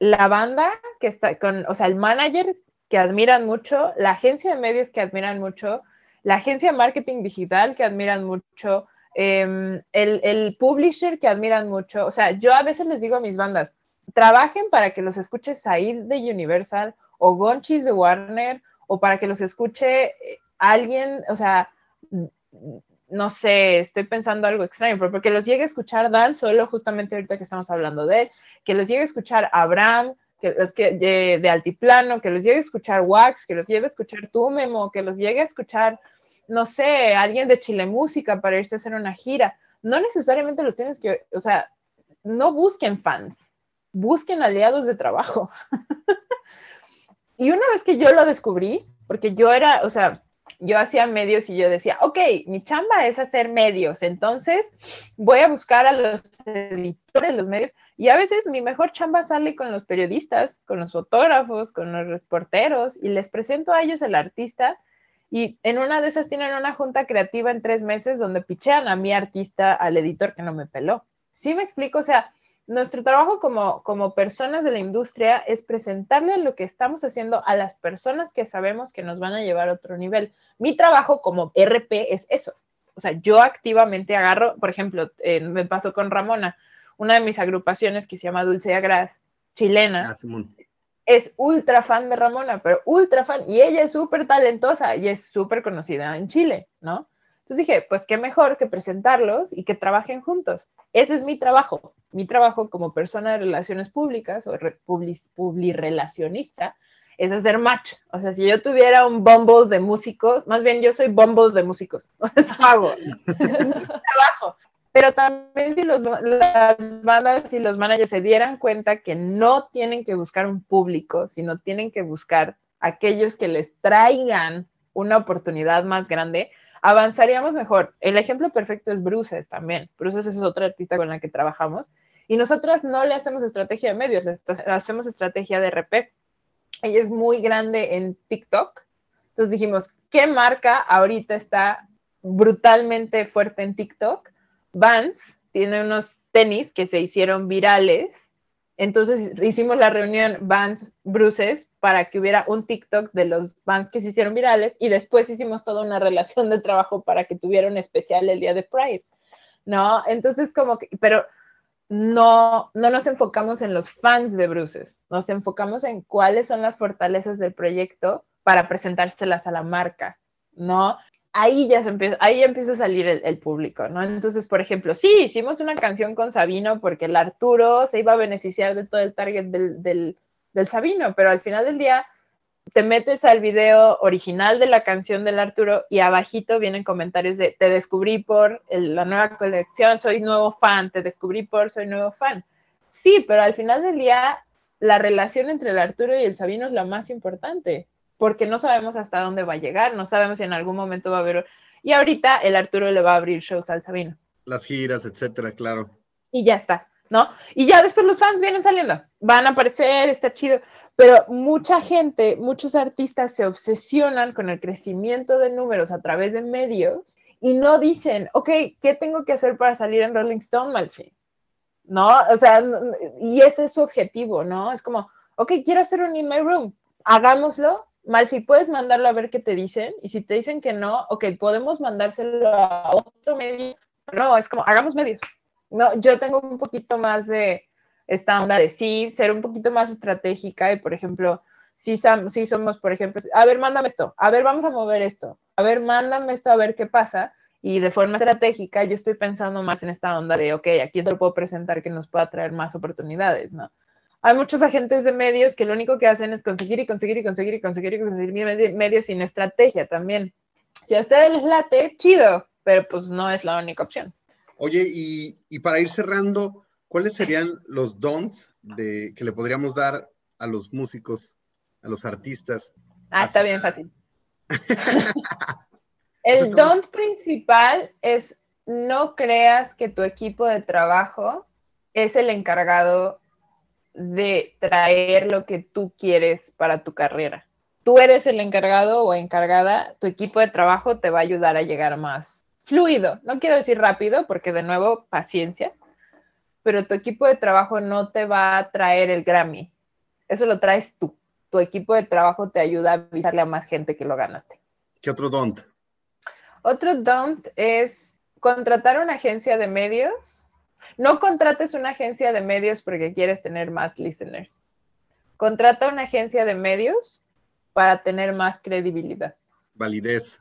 la banda que está con, o sea, el manager que admiran mucho, la agencia de medios que admiran mucho, la agencia de marketing digital que admiran mucho, em, el, el, publisher que admiran mucho. O sea, yo a veces les digo a mis bandas, trabajen para que los escuche Said de Universal o Gonchis de Warner o para que los escuche eh, alguien, o sea, no sé, estoy pensando algo extraño, pero porque los llegue a escuchar Dan solo justamente ahorita que estamos hablando de él, que los llegue a escuchar Abraham, que los que de, Altiplano, que los llegue a escuchar Wax, que los llegue a escuchar tú, Memo, que los llegue a escuchar, no sé, alguien de Chile Música para irse a hacer una gira. No necesariamente los tienes que, o sea, no busquen fans, busquen aliados de trabajo. [laughs] y una vez que yo lo descubrí, porque yo era, o sea, yo hacía medios y yo decía, ok, mi chamba es hacer medios, entonces voy a buscar a los editores de los medios y a veces mi mejor chamba sale con los periodistas, con los fotógrafos, con los reporteros y les presento a ellos el artista y en una de esas tienen una junta creativa en tres meses donde pichean a mi artista, al editor que no me peló. ¿Sí me explico? O sea, nuestro trabajo como, como personas de la industria es presentarle lo que estamos haciendo a las personas que sabemos que nos van a llevar a otro nivel. Mi trabajo como RP es eso. O sea, yo activamente agarro, por ejemplo, eh, me pasó con Ramona, una de mis agrupaciones que se llama Dulce Agras, chilena, ah, es ultra fan de Ramona, pero ultra fan, y ella es súper talentosa y es súper conocida en Chile, ¿no? Entonces dije, pues qué mejor que presentarlos y que trabajen juntos. Ese es mi trabajo. Mi trabajo como persona de relaciones públicas o publirelacionista es hacer match. O sea, si yo tuviera un bumble de músicos, más bien yo soy bumble de músicos. [laughs] Eso hago. es [laughs] mi trabajo. Pero también si los, las bandas y los managers se dieran cuenta que no tienen que buscar un público, sino tienen que buscar aquellos que les traigan una oportunidad más grande, avanzaríamos mejor. El ejemplo perfecto es Bruces también. Bruces es otra artista con la que trabajamos y nosotras no le hacemos estrategia de medios, le hacemos estrategia de RP. Ella es muy grande en TikTok. Entonces dijimos, ¿qué marca ahorita está brutalmente fuerte en TikTok? Vans tiene unos tenis que se hicieron virales. Entonces hicimos la reunión Vans Bruces para que hubiera un TikTok de los Vans que se hicieron virales y después hicimos toda una relación de trabajo para que tuviera un especial el día de Pride. ¿No? Entonces como que, pero no, no nos enfocamos en los fans de Bruces, nos enfocamos en cuáles son las fortalezas del proyecto para presentárselas a la marca, ¿no? Ahí ya, empieza, ahí empieza a salir el, público, ¿no? Entonces, por ejemplo, sí, hicimos una canción con Sabino porque el Arturo se iba a beneficiar de todo el target del, del, del Sabino, pero al final del día te metes al video original de la canción del Arturo y abajito vienen comentarios de te descubrí por la nueva colección, soy nuevo fan, te descubrí por soy nuevo fan. Sí, pero al final del día la relación entre el Arturo y el Sabino es la más importante, porque no sabemos hasta dónde va a llegar, no sabemos si en algún momento va a haber... Y ahorita el Arturo le va a abrir shows al Sabino. Las giras, etcétera, claro. Y ya está. ¿no? Y ya después los fans vienen saliendo, van a aparecer, está chido, pero mucha gente, muchos artistas se obsesionan con el crecimiento de números a través de medios y no dicen, ok, ¿qué tengo que hacer para salir en Rolling Stone, Malfi? ¿No? O sea, y ese es su objetivo, ¿no? Es como, ok, quiero hacer un In My Room, hagámoslo. Malfi, puedes mandarlo a ver qué te dicen y si te dicen que no, ok, podemos mandárselo a otro medio. No, es como, hagamos medios, no, yo tengo un poquito más de esta onda de sí, ser un poquito más estratégica y, por ejemplo, si, si somos, por ejemplo, a ver, mándame esto, a ver, vamos a mover esto, a ver, mándame esto, a ver qué pasa. Y de forma estratégica, yo estoy pensando más en esta onda de, ok, aquí te lo puedo presentar que nos pueda traer más oportunidades, ¿no? Hay muchos agentes de medios que lo único que hacen es conseguir y conseguir y conseguir y conseguir y conseguir medios sin estrategia también. Si a ustedes les late, chido, pero pues no es la única opción. Oye, y, para ir cerrando, ¿cuáles serían los don'ts de, que le podríamos dar a los músicos, a los artistas? Ah, está bien fácil. [laughs] El don't principal es no creas que tu equipo de trabajo es el encargado de traer lo que tú quieres para tu carrera. Tú eres el encargado o encargada, tu equipo de trabajo te va a ayudar a llegar más fluido, no quiero decir rápido, porque de nuevo, paciencia, pero tu equipo de trabajo no te va a traer el Grammy, eso lo traes tú. Tu equipo de trabajo te ayuda a avisarle a más gente que lo ganaste. ¿Qué otro don't? Otro don't es contratar una agencia de medios. No contrates una agencia de medios porque quieres tener más listeners. Contrata una agencia de medios para tener más credibilidad. Validez.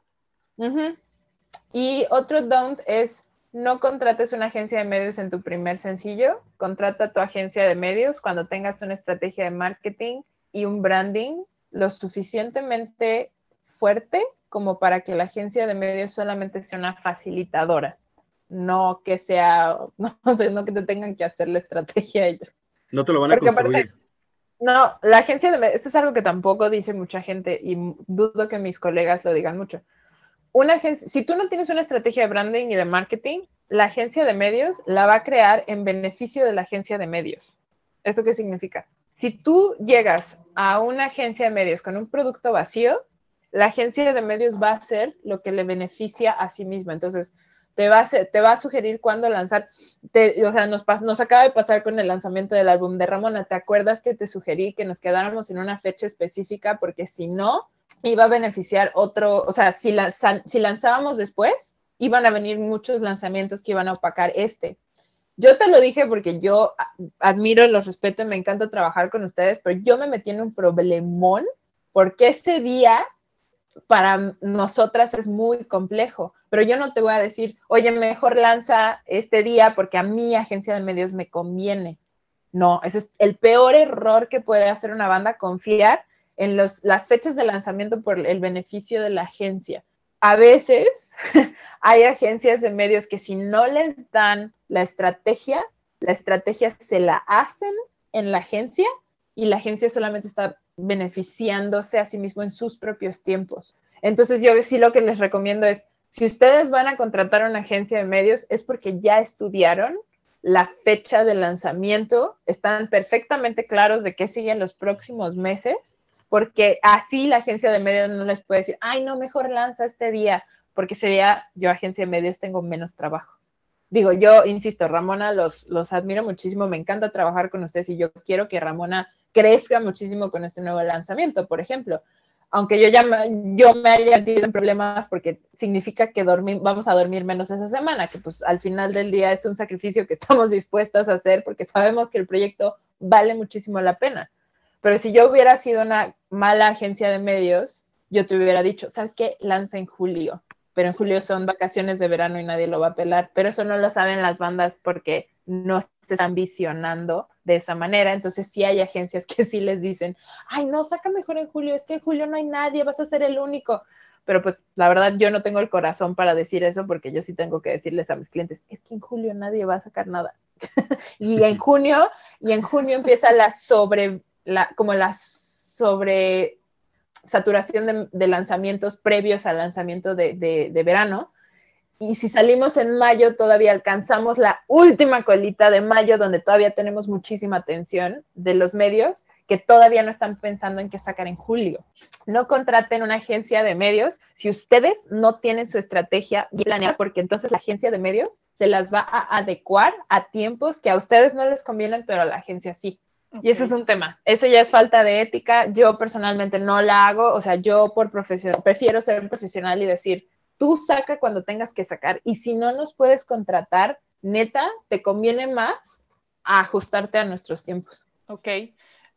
Y otro don't es no contrates una agencia de medios en tu primer sencillo, contrata tu agencia de medios cuando tengas una estrategia de marketing y un branding lo suficientemente fuerte como para que la agencia de medios solamente sea una facilitadora, no que sea, [laughs] no sé, no que te tengan que hacer la estrategia ellos. No te lo van a construir. no, la agencia de medios, esto es algo que tampoco dice mucha gente y dudo que mis colegas lo digan mucho una agencia, si tú no tienes una estrategia de branding y de marketing, la agencia de medios la va a crear en beneficio de la agencia de medios. ¿Eso qué significa? Si tú llegas a una agencia de medios con un producto vacío, la agencia de medios va a hacer lo que le beneficia a sí misma. Entonces, te va a, te va a sugerir cuándo lanzar. o sea, nos, nos acaba de pasar con el lanzamiento del álbum de Ramona. ¿Te acuerdas que te sugerí que nos quedáramos en una fecha específica? Porque si no, iba a beneficiar otro, o sea, si, si lanzábamos después, iban a venir muchos lanzamientos que iban a opacar este. Yo te lo dije porque yo admiro, los respeto y me encanta trabajar con ustedes, pero yo me metí en un problemón porque ese día para nosotras es muy complejo, pero yo no te voy a decir, oye, mejor lanza este día porque a mi agencia de medios me conviene. No, ese es el peor error que puede hacer una banda, confiar en los, las fechas de lanzamiento por el beneficio de la agencia. A veces [laughs] hay agencias de medios que si no les dan la estrategia, la estrategia se la hacen en la agencia y la agencia solamente está beneficiándose a sí mismo en sus propios tiempos. Entonces yo sí lo que les recomiendo es, si ustedes van a contratar una agencia de medios, es porque ya estudiaron la fecha de lanzamiento, están perfectamente claros de qué siguen los próximos meses, porque así la agencia de medios no les puede decir, ay, no, mejor lanza este día, porque sería, yo agencia de medios tengo menos trabajo. Digo, yo insisto, Ramona, los, los admiro muchísimo, me encanta trabajar con ustedes y yo quiero que Ramona crezca muchísimo con este nuevo lanzamiento, por ejemplo. Aunque yo ya me, yo me haya metido en problemas porque significa que vamos a dormir menos esa semana, que pues al final del día es un sacrificio que [laughs] estamos dispuestas a hacer porque sabemos que el proyecto vale muchísimo la pena. Pero si yo hubiera sido una mala agencia de medios, yo te hubiera dicho, ¿sabes qué? Lanza en julio pero en julio son vacaciones de verano y nadie lo va a pelar, pero eso no lo saben las bandas porque no se están visionando de esa manera, entonces sí hay agencias [laughs] que sí les dicen, ay, no, saca mejor en julio, es que en julio no hay nadie, vas a ser el único, pero pues la verdad yo no tengo el corazón para decir eso porque yo sí tengo que decirles a mis clientes, es que en julio nadie va a sacar nada. [laughs] y en [laughs] junio, y en junio empieza la sobre, la, como la sobre saturación de, lanzamientos previos al lanzamiento de, verano. Y si salimos en mayo, todavía alcanzamos la última colita de mayo, donde todavía tenemos muchísima atención de los medios que todavía no están pensando en qué sacar en julio. No contraten una agencia de medios si ustedes no tienen su estrategia bien planeada, porque entonces la agencia de medios se las va a adecuar a tiempos que a ustedes no les convienen, pero a la agencia sí. Y ese es un tema. Eso ya es falta de ética. Yo personalmente no la hago. O sea, yo por profesión, prefiero ser profesional y decir, tú saca cuando tengas que sacar. Y si no nos puedes contratar, neta, te conviene más ajustarte a nuestros tiempos. Ok.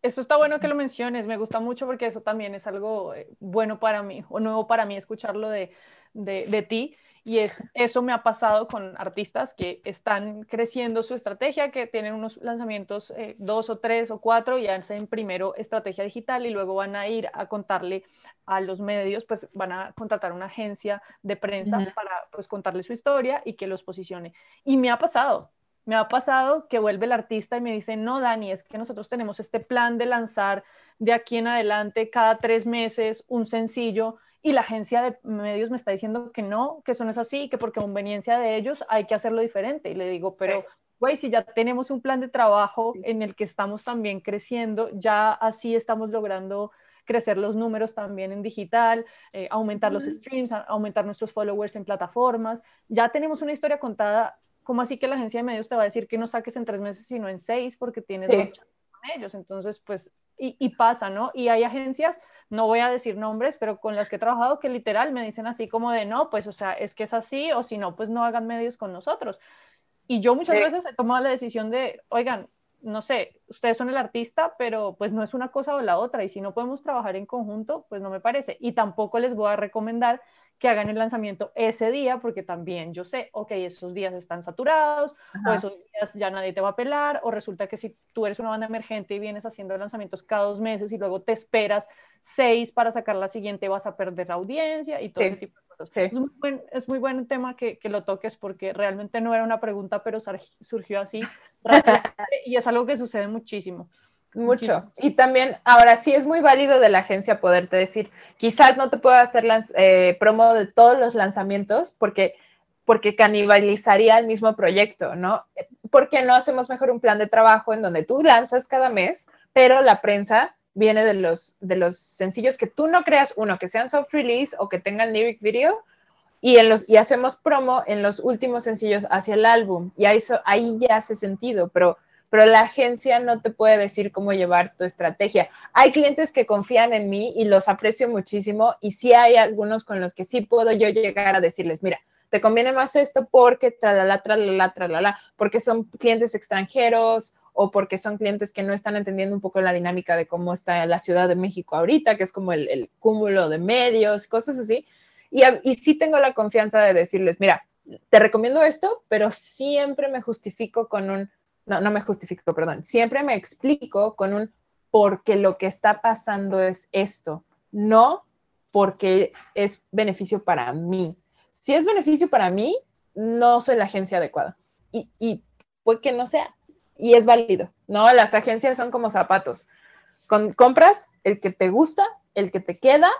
Eso está bueno que lo menciones. Me gusta mucho porque eso también es algo eh, bueno para mí o nuevo para mí escucharlo de, de, de ti. Y es, eso me ha pasado con artistas que están creciendo su estrategia, que tienen unos lanzamientos, eh, dos o tres o cuatro, y hacen primero estrategia digital y luego van a ir a contarle a los medios, pues van a contratar una agencia de prensa para pues contarle su historia y que los posicione. Y me ha pasado, me ha pasado que vuelve el artista y me dice, no, Dani, es que nosotros tenemos este plan de lanzar de aquí en adelante cada tres meses un sencillo y la agencia de medios me está diciendo que no, que eso no es así, que por conveniencia de ellos hay que hacerlo diferente. Y le digo, pero, güey, si ya tenemos un plan de trabajo en el que estamos también creciendo, ya así estamos logrando crecer los números también en digital, eh, aumentar los streams, aumentar nuestros followers en plataformas. Ya tenemos una historia contada. ¿Cómo así que la agencia de medios te va a decir que no saques en tres meses, sino en seis, porque tienes dos con ellos? Entonces, pues, y, y pasa, ¿no? Y hay agencias no voy a decir nombres, pero con las que he trabajado que literal me dicen así como de no, pues o sea, es que es así o si no, pues no hagan medios con nosotros. Y yo muchas veces he tomado la decisión de, oigan, no sé, ustedes son el artista, pero pues no es una cosa o la otra y si no podemos trabajar en conjunto, pues no me parece. Y tampoco les voy a recomendar que hagan el lanzamiento ese día, porque también yo sé, ok, esos días están saturados, o esos días ya nadie te va a pelar, o resulta que si tú eres una banda emergente y vienes haciendo lanzamientos cada dos meses y luego te esperas seis para sacar la siguiente, vas a perder la audiencia y todo ese tipo de cosas. Es, muy buen, es muy buen tema que, que, lo toques porque realmente no era una pregunta, pero surgió así [laughs] y es algo que sucede muchísimo. Mucho. Y también, ahora sí es muy válido de la agencia poderte decir, quizás no te puedo hacer eh, promo de todos los lanzamientos porque, porque canibalizaría el mismo proyecto, ¿no? Porque no hacemos mejor un plan de trabajo en donde tú lanzas cada mes, pero la prensa viene de los, de los sencillos que tú no creas, uno, que sean soft release o que tengan lyric video, y, en los, y hacemos promo en los últimos sencillos hacia el álbum. Y ahí, ahí ya hace sentido, pero pero la agencia no te puede decir cómo llevar tu estrategia. Hay clientes que confían en mí y los aprecio muchísimo y sí hay algunos con los que sí puedo yo llegar a decirles, mira, te conviene más esto porque tralala, tralala, tralala, porque son clientes extranjeros o porque son clientes que no están entendiendo un poco la dinámica de cómo está la Ciudad de México ahorita, que es como el, cúmulo de medios, cosas así. Y, y sí tengo la confianza de decirles, mira, te recomiendo esto, pero siempre me justifico con un, no, no me justifico, perdón, siempre me explico con un porque lo que está pasando es esto, no porque es beneficio para mí. Si es beneficio para mí, no soy la agencia adecuada. Y, puede que no sea. Y es válido, ¿no? Las agencias son como zapatos. Con, compras el que te gusta, el que te queda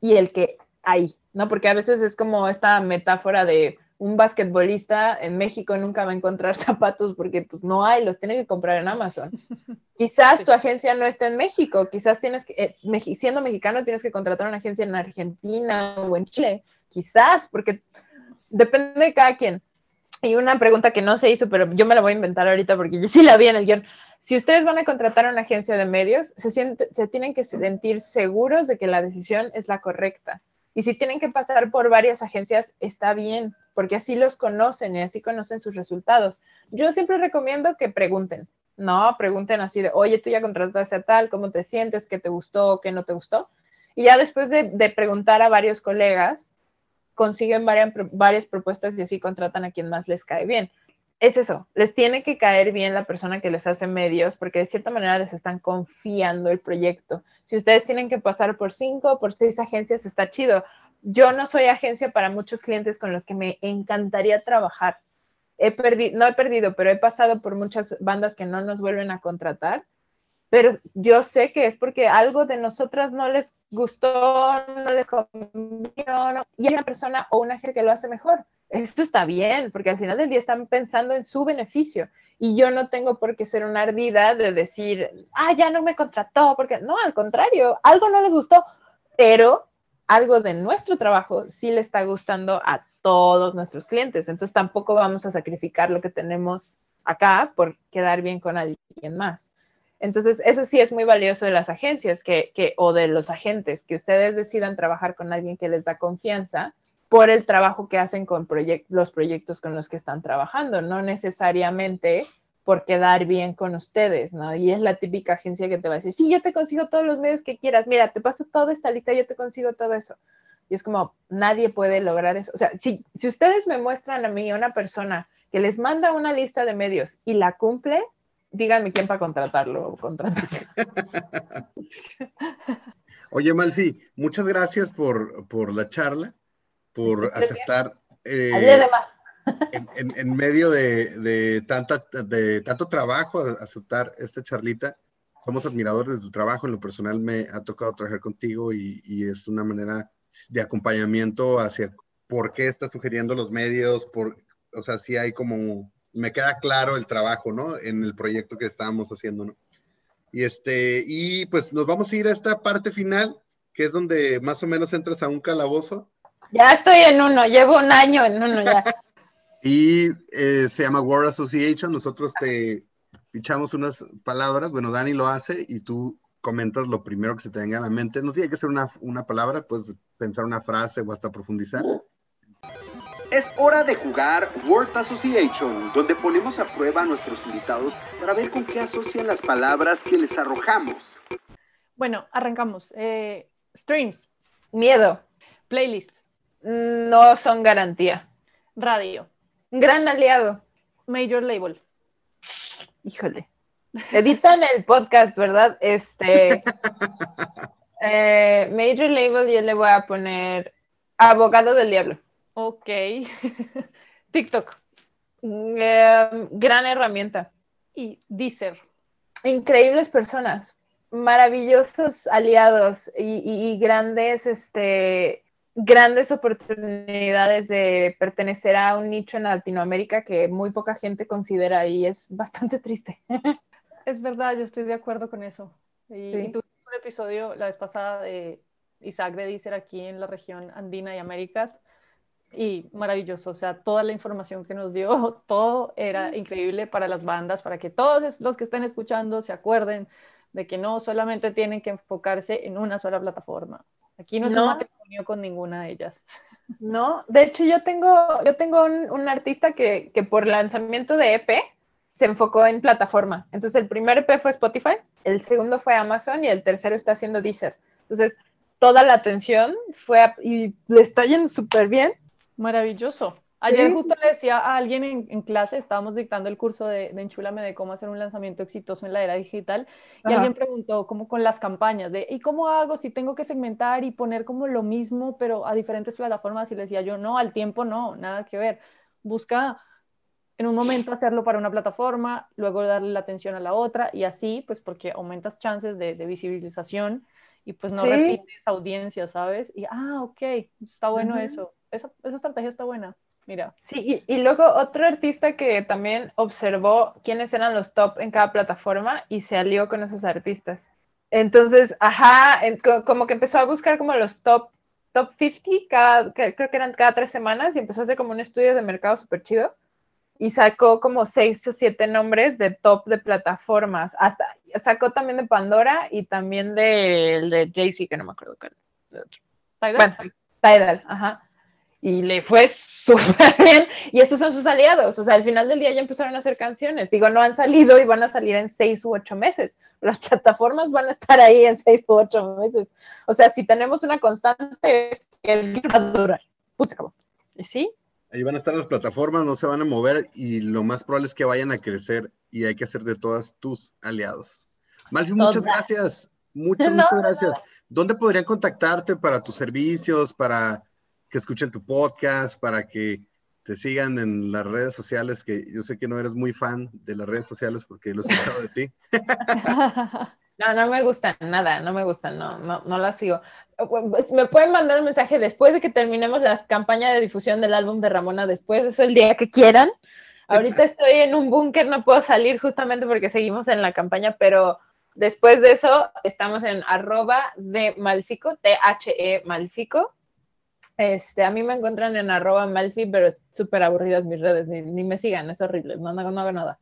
y el que hay, ¿no? Porque a veces es como esta metáfora de un basquetbolista en México nunca va a encontrar [laughs] zapatos porque pues no hay, los tiene que comprar en Amazon. [laughs] Quizás tu agencia no esté en México, quizás tienes que, eh, siendo mexicano tienes que contratar una agencia en Argentina o en Chile, quizás, porque depende de cada quien. Y una pregunta que no se hizo, pero yo me la voy a inventar ahorita porque yo sí la vi en el guion. Si ustedes van a contratar a una agencia de medios, se, se tienen que sentir seguros de que la decisión es la correcta. Y si tienen que pasar por varias agencias, está bien, porque así los conocen y así conocen sus resultados. Yo siempre recomiendo que pregunten, no, pregunten así de, oye, tú ya contrataste a tal, ¿cómo te sientes? ¿Qué te gustó? ¿Qué no te gustó? Y ya después de, preguntar a varios colegas, consiguen varias, varias propuestas y así contratan a quien más les cae bien es eso, les tiene que caer bien la persona que les hace medios, porque de cierta manera les están confiando el proyecto. Si ustedes tienen que pasar por cinco o por seis agencias, está chido. Yo no soy agencia para muchos clientes con los que me encantaría trabajar. He perdido, no he perdido, pero he pasado por muchas bandas que no nos vuelven a contratar. Pero yo sé que es porque algo de nosotras no les gustó, no les convino, y hay una persona o una agencia que lo hace mejor esto está bien, porque al final del día están pensando en su beneficio. Y yo no tengo por qué ser una ardida de decir, ah, ya no me contrató, porque no, al contrario, algo no les gustó, pero algo de nuestro trabajo sí le está gustando a todos nuestros clientes. Entonces tampoco vamos a sacrificar lo que tenemos acá por quedar bien con alguien más. Entonces, eso sí es muy valioso de las agencias que, que, o de los agentes, que ustedes decidan trabajar con alguien que les da confianza por el trabajo que hacen con los proyectos con los que están trabajando, no necesariamente por quedar bien con ustedes, ¿no? Y es la típica agencia que te va a decir, sí, yo te consigo todos los medios que quieras, mira, te paso toda esta lista, yo te consigo todo eso. Y es como, nadie puede lograr eso. O sea, si, si ustedes me muestran a mí una persona que les manda una lista de medios y la cumple, díganme quién para contratarlo contratarlo. [laughs] Oye, Malfi, muchas gracias por, por la charla por aceptar eh, en, medio de, tanta, de tanto trabajo, aceptar esta charlita. Somos admiradores de tu trabajo, en lo personal me ha tocado trabajar contigo y, es una manera de acompañamiento hacia por qué estás sugiriendo los medios, por, o sea, si hay como, me queda claro el trabajo, ¿no? En el proyecto que estábamos haciendo, ¿no? Y este, y pues nos vamos a ir a esta parte final, que es donde más o menos entras a un calabozo ya estoy en uno, llevo un año en uno ya. [laughs] y eh, se llama World Association. Nosotros te pichamos unas palabras. Bueno, Dani lo hace y tú comentas lo primero que se te venga a la mente. No tiene que ser una, una palabra, puedes pensar una frase o hasta profundizar. Es hora de jugar Word Association, donde ponemos a prueba a nuestros invitados para ver con qué asocian las palabras que les arrojamos. Bueno, arrancamos. Eh, streams. Miedo. Playlist no son garantía. Radio. Gran aliado. Major Label. Híjole. Editan el podcast, ¿verdad? Este. [laughs] Eh, Major Label, yo le voy a poner Abogado del Diablo. Ok. [laughs] TikTok. Em, gran herramienta. Y Deezer. Increíbles personas, maravillosos aliados y, y grandes este, grandes oportunidades de pertenecer a un nicho en Latinoamérica que muy poca gente considera y es bastante triste. [laughs] Es verdad, yo estoy de acuerdo con eso. Y, sí. tuvimos un episodio la vez pasada de Isaac de Dícer aquí en la región andina y Américas y maravilloso, o sea, toda la información que nos dio, [laughs] todo era increíble para las bandas, para que todos los que estén escuchando se acuerden de que no solamente tienen que enfocarse en una sola plataforma. Aquí no es un matrimonio con ninguna de ellas. [laughs] No, de hecho yo tengo, yo tengo un, artista que, que, por lanzamiento de EP se enfocó en plataforma. Entonces el primer EP fue Spotify, el segundo fue Amazon y el tercero está haciendo Deezer. Entonces toda la atención fue y le está yendo súper bien. Maravilloso. Ayer justo le decía a alguien en, clase, estábamos dictando el curso de, de Enchúlame de cómo hacer un lanzamiento exitoso en la era digital, y alguien preguntó cómo con las campañas, de ¿y cómo hago si tengo que segmentar y poner como lo mismo, pero a diferentes plataformas? Y le decía yo, no, al tiempo no, nada que ver. Busca en un momento hacerlo para una plataforma, luego darle la atención a la otra y así, pues porque aumentas chances de, visibilización y pues no repites audiencia, ¿sabes? Y, ah, ok, está bueno eso. Esa, esa estrategia está buena. Mira. Sí, y, luego otro artista que también observó quiénes eran los top en cada plataforma y se alió con esos artistas. Entonces, ajá, como que empezó a buscar como los top, top 50, cada, creo que eran cada tres semanas y empezó a hacer como un estudio de mercado súper chido y sacó como seis o siete nombres de top de plataformas. Hasta sacó también de Pandora y también de, de Jay-Z, que no me acuerdo cuál. Tidal. Bueno, Tidal, ajá y le fue [laughs] súper bien. Y esos son sus aliados. O sea, al final del día ya empezaron a hacer canciones. Digo, no han salido y van a salir en seis u ocho meses. Las plataformas van a estar ahí en seis u ocho meses. O sea, si tenemos una constante, el va a durar. Putz, acabó. ¿Y sí? Ahí van a estar las plataformas, no se van a mover y lo más probable es que vayan a crecer y hay que hacer de todas tus aliados. Malfi, muchas gracias. Muchas, muchas gracias. ¿Dónde podrían contactarte para tus servicios, para que escuchen tu podcast, para que te sigan en las redes sociales, que yo sé que no eres muy fan de las redes sociales porque lo he escuchado de ti. [laughs] No, no me gustan nada, no me gustan, no, no, no las sigo. Me pueden mandar un mensaje después de que terminemos la campaña de difusión del álbum de Ramona, después de eso el día que quieran. Ahorita estoy en un búnker, no puedo salir justamente porque seguimos en la campaña, pero después de eso estamos en arroba de Malfico, T-H-E Malfico, este, a mí me encuentran en arroba Malfi, pero súper aburridas mis redes, ni, me sigan, es horrible, no, no, no hago nada.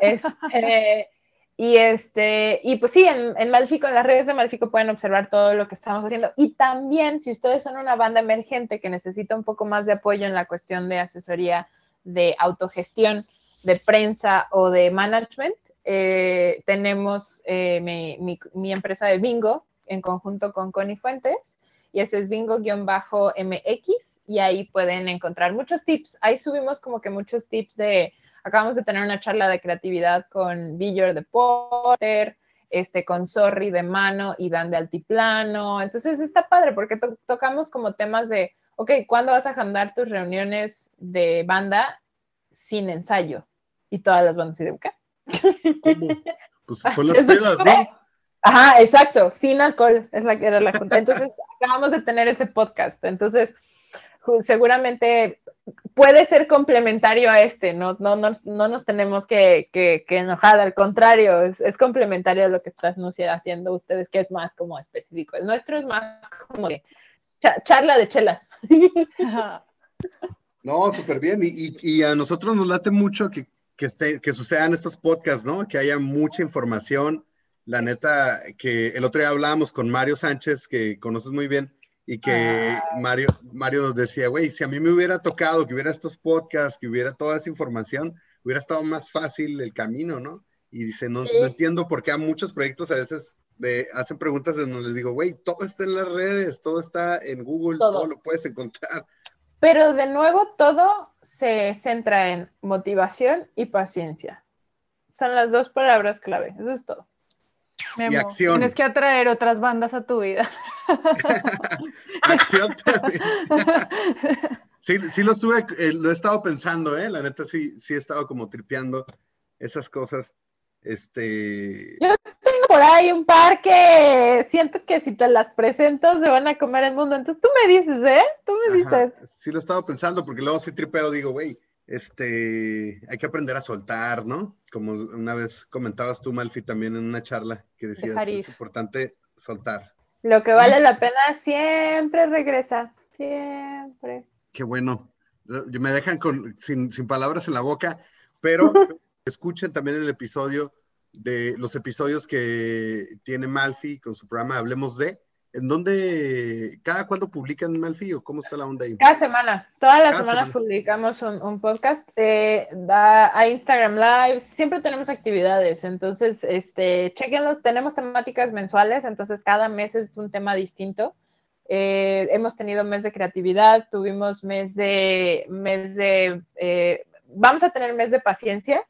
Este, y, este, y pues sí, en, en Malfico, en las redes de Malfico pueden observar todo lo que estamos haciendo. Y también, si ustedes son una banda emergente que necesita un poco más de apoyo en la cuestión de asesoría de autogestión, de prensa o de management, eh, tenemos eh, mi, mi, empresa de bingo en conjunto con Connie Fuentes y ese es bingo-mx y ahí pueden encontrar muchos tips. Ahí subimos como que muchos tips de, acabamos de tener una charla de creatividad con Billor de Porter, este, con Sorry de mano y Dan de altiplano. Entonces está padre porque tocamos como temas de, ok, ¿cuándo vas a agendar tus reuniones de banda sin ensayo? Y todas las bandas, ¿y qué? ¿Cómo? Pues son las [laughs] ¿no? Ajá, exacto, sin alcohol, es la que era la. Entonces, [laughs] acabamos de tener ese podcast. Entonces, seguramente puede ser complementario a este, no, no, no, no nos tenemos que, que, enojar, al contrario, es, complementario a lo que estás no haciendo ustedes, que es más como específico. El nuestro es más como de charla de chelas. [laughs] No, súper bien. Y, y, a nosotros nos late mucho que, que, esté, que sucedan estos podcasts, ¿no? Que haya mucha información la neta, que el otro día hablábamos con Mario Sánchez, que conoces muy bien, y que ah. Mario, Mario nos decía, güey, si a mí me hubiera tocado que hubiera estos podcasts, que hubiera toda esa información, hubiera estado más fácil el camino, ¿no? Y dice, no, entiendo por qué a muchos proyectos a veces hacen preguntas en donde les digo, güey, todo está en las redes, todo está en Google, todo lo puedes encontrar. Pero de nuevo, todo se centra en motivación y paciencia. Son las dos palabras clave, eso es todo y acción. Tienes que atraer otras bandas a tu vida. [laughs] acción también. sí, sí lo estuve, eh, lo he estado pensando, ¿eh? La neta sí, sí he estado como tripeando esas cosas. Este. Yo tengo por ahí un par que siento que si te las presento se van a comer el mundo. Entonces tú me dices, ¿eh? Tú me dices. Sí lo he estado pensando porque luego sí tripeo, digo, güey, este, hay que aprender a soltar, ¿no? Como una vez comentabas tú, Malfi, también en una charla que decías, es importante soltar. Lo que vale la pena siempre regresa, siempre. Qué bueno. Me dejan con, sin, sin palabras en la boca, pero [laughs] escuchen también el episodio de los episodios que tiene Malfi con su programa Hablemos de, ¿En dónde, cada cuándo publican Malfi o cómo está la onda ahí? Cada semana, todas las semanas publicamos un, podcast, eh, da a Instagram Live, siempre tenemos actividades, entonces, este, chequenlo, tenemos temáticas mensuales, entonces cada mes es un tema distinto. Eh, hemos tenido mes de creatividad, tuvimos mes de, mes de, eh, vamos a tener mes de paciencia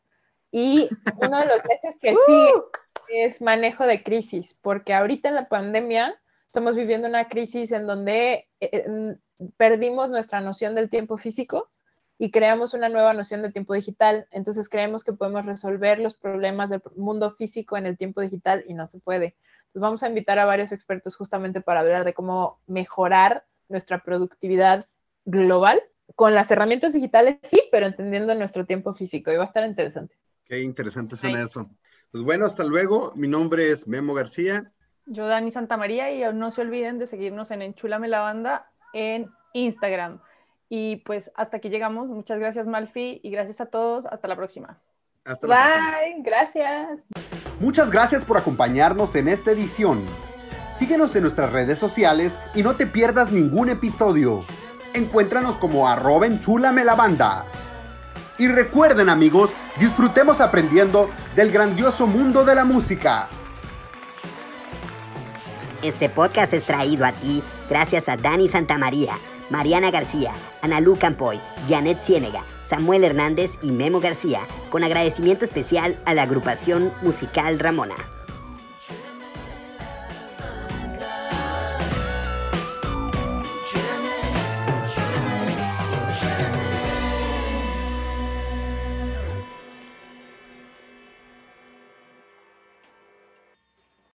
y uno de los meses que sí [laughs] ¡Uh! es manejo de crisis, porque ahorita en la pandemia estamos viviendo una crisis en donde eh, perdimos nuestra noción del tiempo físico y creamos una nueva noción de tiempo digital. Entonces creemos que podemos resolver los problemas del mundo físico en el tiempo digital y no se puede. Entonces vamos a invitar a varios expertos justamente para hablar de cómo mejorar nuestra productividad global con las herramientas digitales, sí, pero entendiendo nuestro tiempo físico y va a estar interesante. Qué interesante suena eso. Pues bueno, hasta luego. Mi nombre es Memo García. Yo, Dani Santamaría, y no se olviden de seguirnos en Enchulame la Banda en Instagram. Y pues hasta aquí llegamos. Muchas gracias, Malfi, y gracias a todos. Hasta la próxima. Hasta Bye, gracias. Muchas gracias por acompañarnos en esta edición. Síguenos en nuestras redes sociales y no te pierdas ningún episodio. Encuéntranos como arroba enchulame la banda. Y recuerden amigos, disfrutemos aprendiendo del grandioso mundo de la música. Este podcast es traído a ti gracias a Dani Santamaría, Mariana García, Analú Campoy, Janet Ciénega, Samuel Hernández y Memo García, con agradecimiento especial a la agrupación musical Ramona.